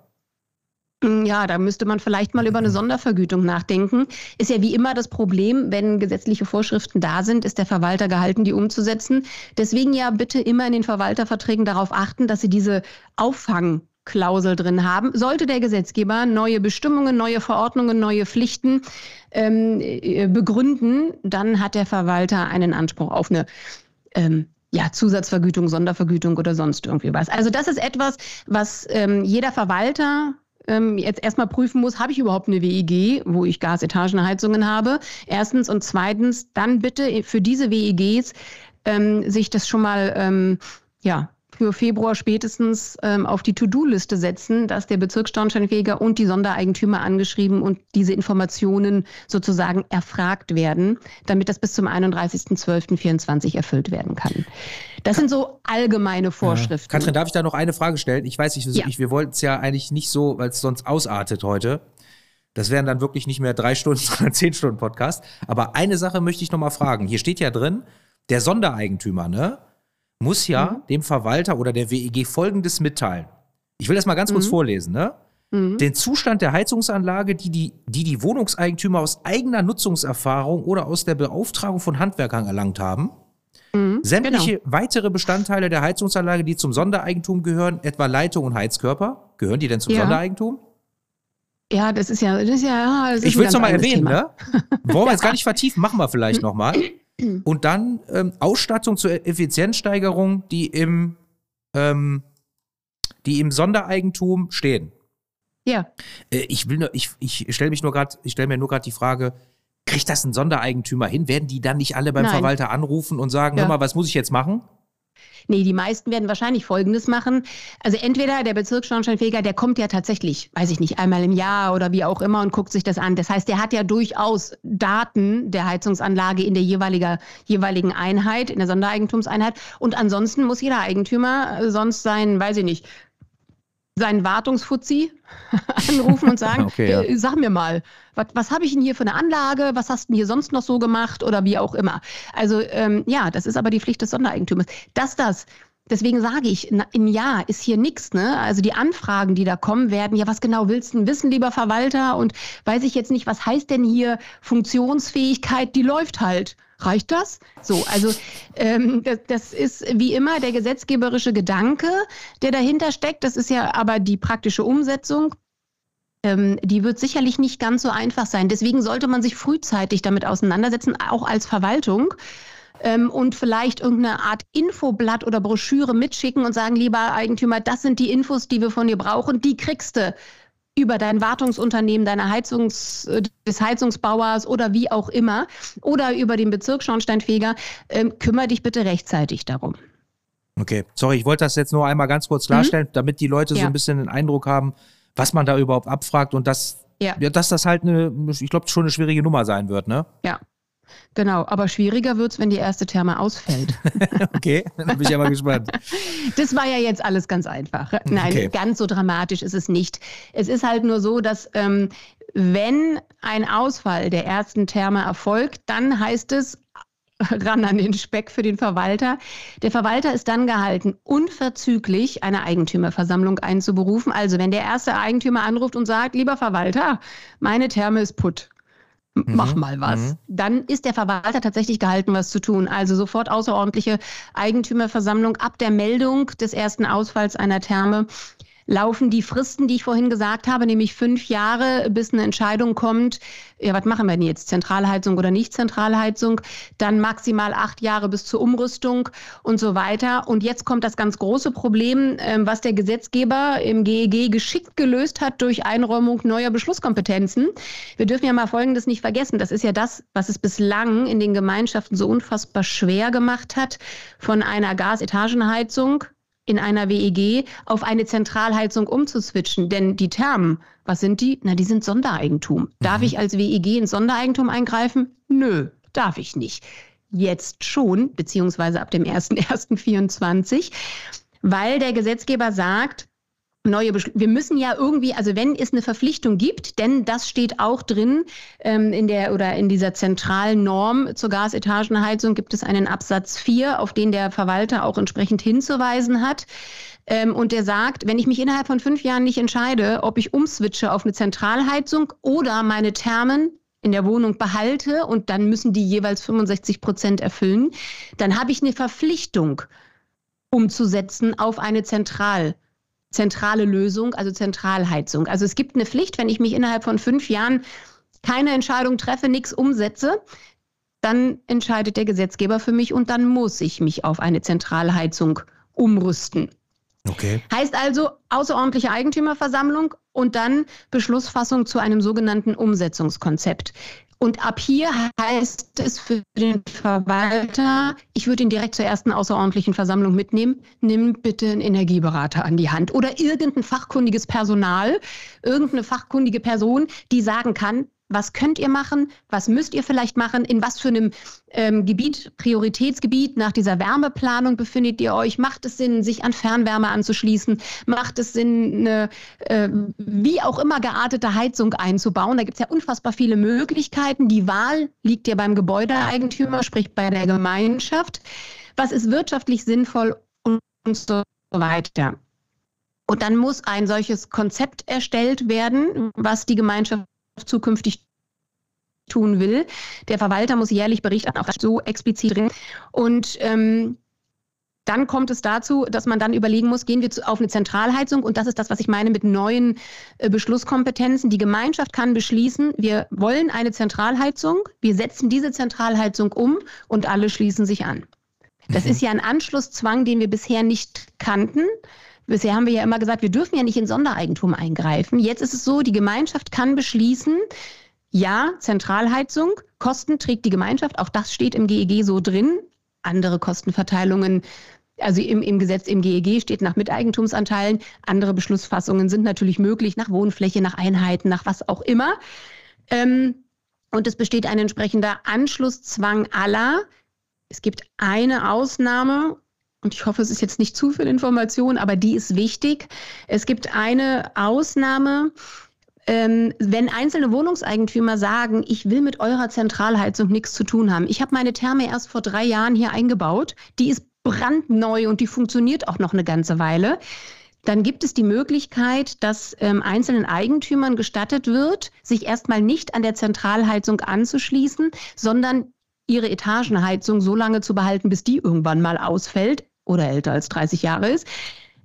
Hm, ja, da müsste man vielleicht mal über eine Sondervergütung nachdenken. Ist ja wie immer das Problem, wenn gesetzliche Vorschriften da sind, ist der Verwalter gehalten, die umzusetzen. Deswegen ja bitte immer in den Verwalterverträgen darauf achten, dass sie diese Auffangklausel drin haben. Sollte der Gesetzgeber neue Bestimmungen, neue Verordnungen, neue Pflichten ähm, äh, begründen, dann hat der Verwalter einen Anspruch auf eine ähm, ja, Zusatzvergütung, Sondervergütung oder sonst irgendwie was. Also das ist etwas, was ähm, jeder Verwalter ähm, jetzt erstmal prüfen muss, habe ich überhaupt eine WEG, wo ich Gasetagenheizungen habe? Erstens und zweitens, dann bitte für diese WEGs ähm, sich das schon mal ähm, ja, für Februar spätestens ähm, auf die To-Do-Liste setzen, dass der Bezirksschornsteinfeger und die Sondereigentümer angeschrieben und diese Informationen sozusagen erfragt werden, damit das bis zum 31.12.24 erfüllt werden kann. Das sind so allgemeine Vorschriften. Ja. Katrin, darf ich da noch eine Frage stellen? Ich weiß nicht, ja. ich, wir wollten es ja eigentlich nicht so, weil es sonst ausartet heute. Das wären dann wirklich nicht mehr drei Stunden, <laughs> sondern zehn Stunden Podcast. Aber eine Sache möchte ich noch mal fragen. Hier steht ja drin, der Sondereigentümer, ne? Muss ja mhm. dem Verwalter oder der WEG Folgendes mitteilen. Ich will das mal ganz kurz mhm. vorlesen, ne? Mhm. Den Zustand der Heizungsanlage, die die, die die Wohnungseigentümer aus eigener Nutzungserfahrung oder aus der Beauftragung von Handwerkern erlangt haben. Mhm, Sämtliche genau. weitere Bestandteile der Heizungsanlage, die zum Sondereigentum gehören, etwa Leitung und Heizkörper, gehören die denn zum ja. Sondereigentum? Ja, das ist ja, das ist ja. Das ich will es nochmal erwähnen, Thema. ne? Wollen wir jetzt <laughs> gar nicht vertiefen, machen wir vielleicht nochmal. Und dann ähm, Ausstattung zur Effizienzsteigerung, die im, ähm, die im Sondereigentum stehen. Ja. Äh, ich will nur, ich, ich stelle mich nur gerade, ich stelle mir nur gerade die Frage, kriegt das ein Sondereigentümer hin? Werden die dann nicht alle beim Nein. Verwalter anrufen und sagen, ja. hör mal, was muss ich jetzt machen? Nee, die meisten werden wahrscheinlich Folgendes machen. Also entweder der Bezirksschornsteinfeger, der kommt ja tatsächlich, weiß ich nicht, einmal im Jahr oder wie auch immer und guckt sich das an. Das heißt, der hat ja durchaus Daten der Heizungsanlage in der jeweiliger, jeweiligen Einheit, in der Sondereigentumseinheit. Und ansonsten muss jeder Eigentümer sonst sein, weiß ich nicht, seinen Wartungsfuzzi <laughs> anrufen und sagen, <laughs> okay, ja. sag mir mal, was, was habe ich denn hier für eine Anlage, was hast du denn hier sonst noch so gemacht oder wie auch immer. Also ähm, ja, das ist aber die Pflicht des Sondereigentümers. Dass das Deswegen sage ich, im Jahr ist hier nichts. Ne? Also die Anfragen, die da kommen, werden, ja, was genau willst du wissen, lieber Verwalter? Und weiß ich jetzt nicht, was heißt denn hier Funktionsfähigkeit? Die läuft halt. Reicht das? So, also ähm, das, das ist wie immer der gesetzgeberische Gedanke, der dahinter steckt. Das ist ja aber die praktische Umsetzung. Ähm, die wird sicherlich nicht ganz so einfach sein. Deswegen sollte man sich frühzeitig damit auseinandersetzen, auch als Verwaltung. Ähm, und vielleicht irgendeine Art Infoblatt oder Broschüre mitschicken und sagen, lieber Eigentümer, das sind die Infos, die wir von dir brauchen, die kriegst du über dein Wartungsunternehmen, deine Heizungs, äh, des Heizungsbauers oder wie auch immer oder über den Bezirksschornsteinfeger, ähm, kümmere dich bitte rechtzeitig darum. Okay, sorry, ich wollte das jetzt nur einmal ganz kurz klarstellen, mhm. damit die Leute ja. so ein bisschen den Eindruck haben, was man da überhaupt abfragt und dass, ja. ja dass das halt eine, ich glaube, schon eine schwierige Nummer sein wird, ne? Ja, Genau, aber schwieriger wird es, wenn die erste Therme ausfällt. <laughs> okay, dann bin ich ja mal gespannt. <laughs> Das war ja jetzt alles ganz einfach. Nein, okay. ganz so dramatisch ist es nicht. Es ist halt nur so, dass ähm, wenn ein Ausfall der ersten Therme erfolgt, dann heißt es, <laughs> ran an den Speck für den Verwalter. Der Verwalter ist dann gehalten, unverzüglich eine Eigentümerversammlung einzuberufen. Also wenn der erste Eigentümer anruft und sagt, lieber Verwalter, meine Therme ist putt mach mhm. mal was. Mhm. Dann ist der Verwalter tatsächlich gehalten, was zu tun. Also sofort außerordentliche Eigentümerversammlung ab der Meldung des ersten Ausfalls einer Therme laufen die Fristen, die ich vorhin gesagt habe, nämlich fünf Jahre, bis eine Entscheidung kommt, ja, was machen wir denn jetzt? Zentralheizung oder nicht Zentralheizung? Dann maximal acht Jahre bis zur Umrüstung und so weiter. Und jetzt kommt das ganz große Problem, ähm, was der Gesetzgeber im GEG geschickt gelöst hat durch Einräumung neuer Beschlusskompetenzen. Wir dürfen ja mal Folgendes nicht vergessen. Das ist ja das, was es bislang in den Gemeinschaften so unfassbar schwer gemacht hat, von einer Gasetagenheizung in einer WEG auf eine Zentralheizung umzuswitchen. Denn die Thermen, was sind die? Na, die sind Sondereigentum. Darf mhm. ich als WEG in Sondereigentum eingreifen? Nö, darf ich nicht. Jetzt schon, beziehungsweise ab dem 01.01.24, <laughs> weil der Gesetzgeber sagt, neue Beschl wir müssen ja irgendwie, also wenn es eine Verpflichtung gibt, denn das steht auch drin ähm, in der oder in dieser zentralen Norm zur Gasetagenheizung gibt es einen Absatz 4, auf den der Verwalter auch entsprechend hinzuweisen hat. Ähm, und der sagt, wenn ich mich innerhalb von fünf Jahren nicht entscheide, ob ich umswitche auf eine Zentralheizung oder meine Thermen in der Wohnung behalte und dann müssen die jeweils 65 Prozent erfüllen, dann habe ich eine Verpflichtung umzusetzen auf eine Zentralheizung zentrale Lösung, also Zentralheizung. Also es gibt eine Pflicht, wenn ich mich innerhalb von fünf Jahren keine Entscheidung treffe, nichts umsetze, dann entscheidet der Gesetzgeber für mich und dann muss ich mich auf eine Zentralheizung umrüsten. Okay. Heißt also außerordentliche Eigentümerversammlung und dann Beschlussfassung zu einem sogenannten Umsetzungskonzept. Und ab hier heißt es für den Verwalter, ich würde ihn direkt zur ersten außerordentlichen Versammlung mitnehmen, nimm bitte einen Energieberater an die Hand oder irgendein fachkundiges Personal, irgendeine fachkundige Person, die sagen kann, was könnt ihr machen, was müsst ihr vielleicht machen, in was für einem ähm, Gebiet, Prioritätsgebiet nach dieser Wärmeplanung befindet ihr euch, macht es Sinn, sich an Fernwärme anzuschließen, macht es Sinn, eine äh, wie auch immer geartete Heizung einzubauen. Da gibt es ja unfassbar viele Möglichkeiten. Die Wahl liegt ja beim Gebäudeeigentümer, sprich bei der Gemeinschaft. Was ist wirtschaftlich sinnvoll und so weiter. Und dann muss ein solches Konzept erstellt werden, was die Gemeinschaft zukünftig tun will. Der Verwalter muss jährlich berichten, auch so explizit drin. Und ähm, dann kommt es dazu, dass man dann überlegen muss, gehen wir auf eine Zentralheizung und das ist das, was ich meine mit neuen äh, Beschlusskompetenzen. Die Gemeinschaft kann beschließen, wir wollen eine Zentralheizung, wir setzen diese Zentralheizung um und alle schließen sich an. Das mhm. ist ja ein Anschlusszwang, den wir bisher nicht kannten. Bisher haben wir ja immer gesagt, wir dürfen ja nicht in Sondereigentum eingreifen. Jetzt ist es so, die Gemeinschaft kann beschließen, ja, Zentralheizung, Kosten trägt die Gemeinschaft, auch das steht im GEG so drin. Andere Kostenverteilungen, also im, im Gesetz im GEG steht nach Miteigentumsanteilen. Andere Beschlussfassungen sind natürlich möglich nach Wohnfläche, nach Einheiten, nach was auch immer. Ähm, und es besteht ein entsprechender Anschlusszwang aller. Es gibt eine Ausnahme und ich hoffe, es ist jetzt nicht zu viel Information, aber die ist wichtig. Es gibt eine Ausnahme, ähm, wenn einzelne Wohnungseigentümer sagen, ich will mit eurer Zentralheizung nichts zu tun haben. Ich habe meine Therme erst vor drei Jahren hier eingebaut. Die ist brandneu und die funktioniert auch noch eine ganze Weile. Dann gibt es die Möglichkeit, dass ähm, einzelnen Eigentümern gestattet wird, sich erstmal nicht an der Zentralheizung anzuschließen, sondern ihre Etagenheizung so lange zu behalten, bis die irgendwann mal ausfällt oder älter als 30 Jahre ist.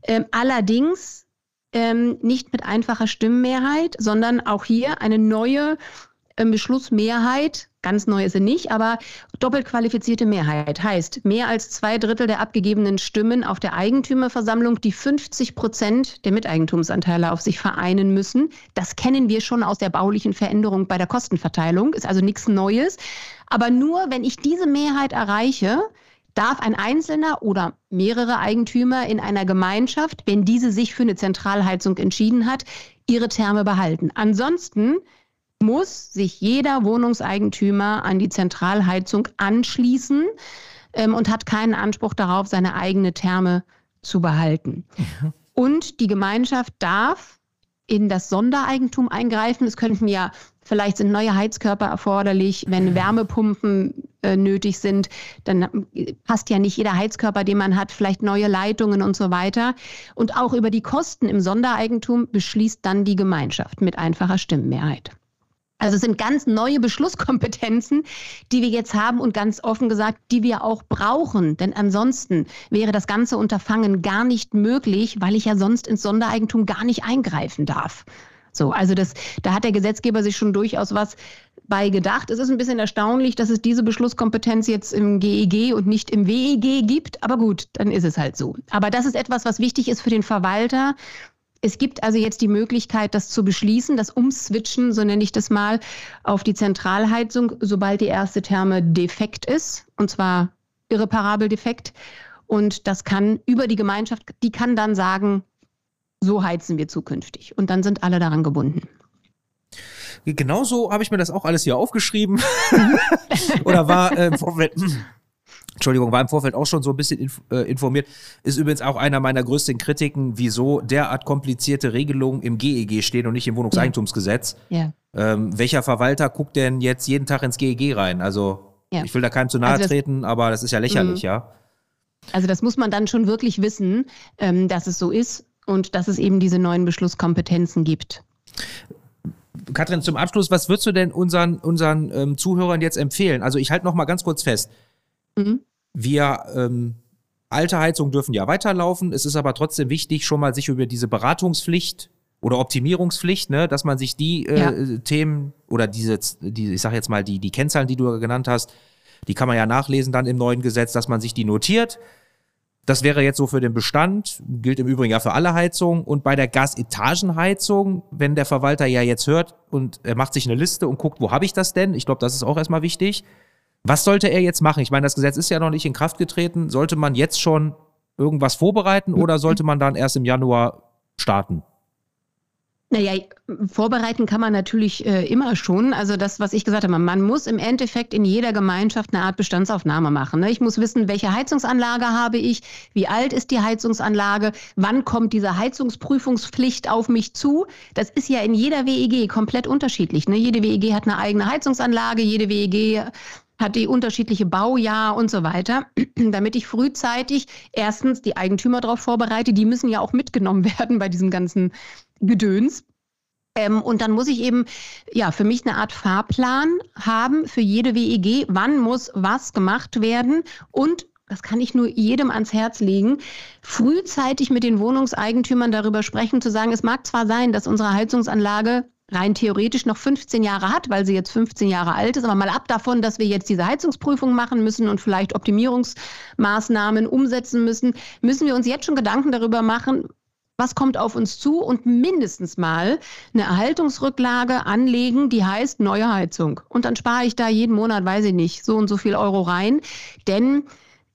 Ähm, allerdings ähm, nicht mit einfacher Stimmenmehrheit, sondern auch hier eine neue ähm, Beschlussmehrheit, ganz neu ist sie nicht, aber doppelt qualifizierte Mehrheit heißt mehr als zwei Drittel der abgegebenen Stimmen auf der Eigentümerversammlung, die 50 Prozent der Miteigentumsanteile auf sich vereinen müssen. Das kennen wir schon aus der baulichen Veränderung bei der Kostenverteilung, ist also nichts Neues. Aber nur wenn ich diese Mehrheit erreiche, darf ein Einzelner oder mehrere Eigentümer in einer Gemeinschaft, wenn diese sich für eine Zentralheizung entschieden hat, ihre Therme behalten. Ansonsten muss sich jeder Wohnungseigentümer an die Zentralheizung anschließen ähm, und hat keinen Anspruch darauf, seine eigene Therme zu behalten. Mhm. Und die Gemeinschaft darf in das Sondereigentum eingreifen. Es könnten ja Vielleicht sind neue Heizkörper erforderlich. Wenn Wärmepumpen äh, nötig sind, dann äh, passt ja nicht jeder Heizkörper, den man hat, vielleicht neue Leitungen und so weiter. Und auch über die Kosten im Sondereigentum beschließt dann die Gemeinschaft mit einfacher Stimmenmehrheit. Also es sind ganz neue Beschlusskompetenzen, die wir jetzt haben und ganz offen gesagt, die wir auch brauchen. Denn ansonsten wäre das ganze Unterfangen gar nicht möglich, weil ich ja sonst ins Sondereigentum gar nicht eingreifen darf. So, also das, da hat der Gesetzgeber sich schon durchaus was bei gedacht. Es ist ein bisschen erstaunlich, dass es diese Beschlusskompetenz jetzt im GEG e und nicht im WEG gibt. Aber gut, dann ist es halt so. Aber das ist etwas, was wichtig ist für den Verwalter. Es gibt also jetzt die Möglichkeit, das zu beschließen, das Umswitchen, so nenne ich das mal, auf die Zentralheizung, sobald die erste Therme defekt ist, und zwar irreparabel defekt. Und das kann über die Gemeinschaft, die kann dann sagen, so heizen wir zukünftig. Und dann sind alle daran gebunden. Genauso habe ich mir das auch alles hier aufgeschrieben. <laughs> Oder war äh, Entschuldigung, war im Vorfeld auch schon so ein bisschen äh, informiert. Ist übrigens auch einer meiner größten Kritiken, wieso derart komplizierte Regelungen im GEG e stehen und nicht im Wohnungseigentumsgesetz. Ja. Ähm, welcher Verwalter guckt denn jetzt jeden Tag ins GEG e rein? Also, ja. ich will da keinem zu nahe also treten, aber das ist ja lächerlich, mhm. ja. Also, das muss man dann schon wirklich wissen, ähm, dass es so ist und dass es eben diese neuen Beschlusskompetenzen gibt. Katrin, zum Abschluss, was würdest du denn unseren, unseren ähm, Zuhörern jetzt empfehlen? Also ich halte noch mal ganz kurz fest. Mhm. Wir ähm, alte Heizungen dürfen ja weiterlaufen. Es ist aber trotzdem wichtig, schon mal sich über diese Beratungspflicht oder Optimierungspflicht, ne, dass man sich die äh, ja. Themen oder diese, die, ich sage jetzt mal die, die Kennzahlen, die du genannt hast, die kann man ja nachlesen dann im neuen Gesetz, dass man sich die notiert Das wäre jetzt so für den Bestand, gilt im Übrigen ja für alle Heizungen. Und bei der Gasetagenheizung, wenn der Verwalter ja jetzt hört und er macht sich eine Liste und guckt, wo habe ich das denn? Ich glaube, das ist auch erstmal wichtig. Was sollte er jetzt machen? Ich meine, das Gesetz ist ja noch nicht in Kraft getreten. Sollte man jetzt schon irgendwas vorbereiten oder sollte man dann erst im Januar starten? Naja, vorbereiten kann man natürlich äh, immer schon. Also das, was ich gesagt habe, man muss im Endeffekt in jeder Gemeinschaft eine Art Bestandsaufnahme machen. Ne? Ich muss wissen, welche Heizungsanlage habe ich, wie alt ist die Heizungsanlage, wann kommt diese Heizungsprüfungspflicht auf mich zu. Das ist ja in jeder WEG komplett unterschiedlich. Ne? Jede WEG hat eine eigene Heizungsanlage, jede WEG hat die unterschiedliche Baujahr und so weiter, <clears throat> damit ich frühzeitig erstens die Eigentümer darauf vorbereite. Die müssen ja auch mitgenommen <laughs> werden bei diesem ganzen Gedöns. Ähm, und dann muss ich eben ja für mich eine Art Fahrplan haben für jede WEG. Wann muss was gemacht werden und das kann ich nur jedem ans Herz legen, frühzeitig mit den Wohnungseigentümern darüber sprechen, zu sagen, es mag zwar sein, dass unsere Heizungsanlage rein theoretisch noch 15 Jahre hat, weil sie jetzt 15 Jahre alt ist, aber mal ab davon, dass wir jetzt diese Heizungsprüfung machen müssen und vielleicht Optimierungsmaßnahmen umsetzen müssen, müssen wir uns jetzt schon Gedanken darüber machen, was kommt auf uns zu und mindestens mal eine Erhaltungsrücklage anlegen, die heißt neue Heizung. Und dann spare ich da jeden Monat, weiß ich nicht, so und so viel Euro rein. Denn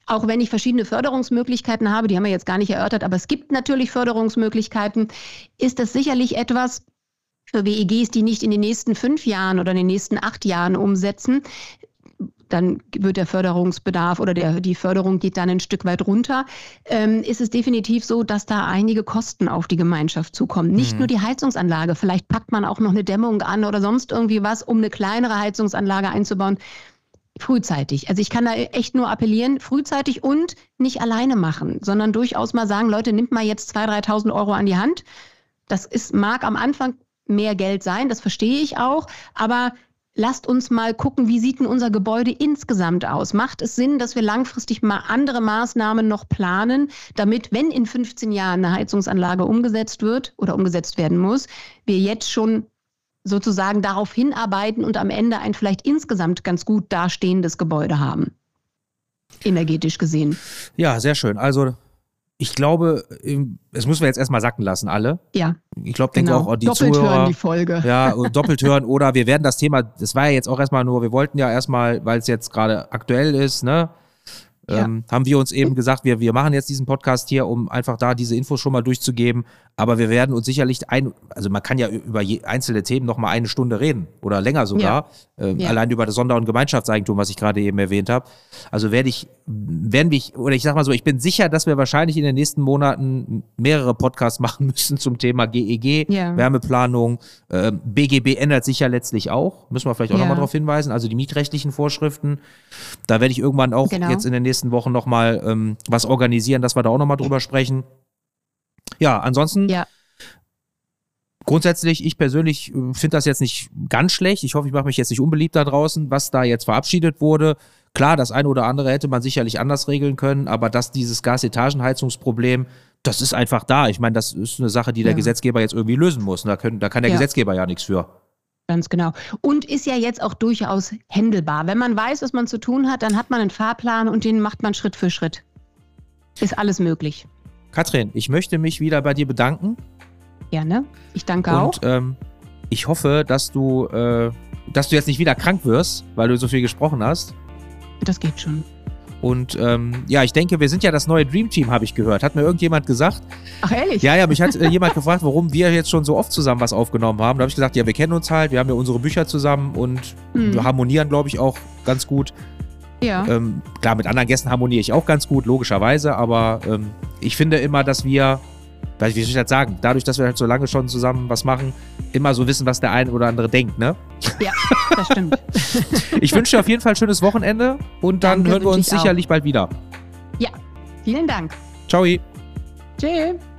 auch wenn ich verschiedene Förderungsmöglichkeiten habe, die haben wir jetzt gar nicht erörtert, aber es gibt natürlich Förderungsmöglichkeiten, ist das sicherlich etwas, für WEGs, die nicht in den nächsten fünf Jahren oder in den nächsten acht Jahren umsetzen, dann wird der Förderungsbedarf oder der, die Förderung geht dann ein Stück weit runter, ähm, ist es definitiv so, dass da einige Kosten auf die Gemeinschaft zukommen. Nicht mhm. nur die Heizungsanlage, vielleicht packt man auch noch eine Dämmung an oder sonst irgendwie was, um eine kleinere Heizungsanlage einzubauen. Frühzeitig. Also ich kann da echt nur appellieren, frühzeitig und nicht alleine machen, sondern durchaus mal sagen, Leute, nimmt mal jetzt 2.000, 3.000 Euro an die Hand. Das ist, mag am Anfang mehr Geld sein, das verstehe ich auch, aber lasst uns mal gucken, wie sieht denn unser Gebäude insgesamt aus? Macht es Sinn, dass wir langfristig mal andere Maßnahmen noch planen, damit, wenn in 15 Jahren eine Heizungsanlage umgesetzt wird oder umgesetzt werden muss, wir jetzt schon sozusagen darauf hinarbeiten und am Ende ein vielleicht insgesamt ganz gut dastehendes Gebäude haben? Energetisch gesehen. Ja, sehr schön. Also ich glaube, das müssen wir jetzt erstmal sacken lassen, alle. Ja. Ich glaube, denke genau. auch die doppelt Zuhörer. hören die Folge. Ja, <laughs> doppelt hören oder wir werden das Thema, das war ja jetzt auch erstmal nur, wir wollten ja erstmal, weil es jetzt gerade aktuell ist, ne, ja. ähm, haben wir uns eben gesagt, wir, wir machen jetzt diesen Podcast hier, um einfach da diese Infos schon mal durchzugeben. Aber wir werden uns sicherlich ein, also man kann ja über je, einzelne Themen noch mal eine Stunde reden oder länger sogar. Ja. Ähm, ja. Allein über das Sonder- und Gemeinschaftseigentum, was ich gerade eben erwähnt habe. Also werde ich, werden wir, oder ich sag mal so, ich bin sicher, dass wir wahrscheinlich in den nächsten Monaten mehrere Podcasts <laughs> machen müssen zum Thema GEG, ja. Wärmeplanung. Ähm, BGB ändert sich ja letztlich auch. Müssen wir vielleicht auch ja. nochmal darauf hinweisen. Also die mietrechtlichen Vorschriften. Da werde ich irgendwann auch genau. jetzt in den nächsten Wochen nochmal ähm, was organisieren, dass wir da auch nochmal drüber sprechen. Ja, ansonsten. Ja. Grundsätzlich, ich persönlich äh, finde das jetzt nicht ganz schlecht. Ich hoffe, ich mache mich jetzt nicht unbeliebt da draußen, was da jetzt verabschiedet wurde. Klar, das eine oder andere hätte man sicherlich anders regeln können, aber dass dieses Gasetagenheizungsproblem, das ist einfach da. Ich meine, das ist eine Sache, die der ja. Gesetzgeber jetzt irgendwie lösen muss. Da, können, da kann der ja. Gesetzgeber ja nichts für. Ganz genau. Und ist ja jetzt auch durchaus händelbar. Wenn man weiß, was man zu tun hat, dann hat man einen Fahrplan und den macht man Schritt für Schritt. Ist alles möglich. Katrin, ich möchte mich wieder bei dir bedanken. Gerne. Ich danke auch. Und ähm, ich hoffe, dass du, äh, dass du jetzt nicht wieder krank wirst, weil du so viel gesprochen hast. Das geht schon. Und ähm, ja, ich denke, wir sind ja das neue Dream Team, habe ich gehört. Hat mir irgendjemand gesagt. Ach ehrlich? Ja, ja, mich hat äh, jemand gefragt, warum wir jetzt schon so oft zusammen was aufgenommen haben. Da habe ich gesagt, ja, wir kennen uns halt, wir haben ja unsere Bücher zusammen und mhm. wir harmonieren, glaube ich, auch ganz gut. Ja. Ähm, klar, mit anderen Gästen harmoniere ich auch ganz gut, logischerweise, aber ähm, ich finde immer, dass wir, wie soll ich das sagen, dadurch, dass wir halt so lange schon zusammen was machen, immer so wissen, was der eine oder andere denkt, ne? Ja, das stimmt. <laughs> ich wünsche dir auf jeden Fall ein schönes Wochenende und dann Danke, hören wir uns sicherlich auch. bald wieder. Ja, vielen Dank. Ciao. Tschüss.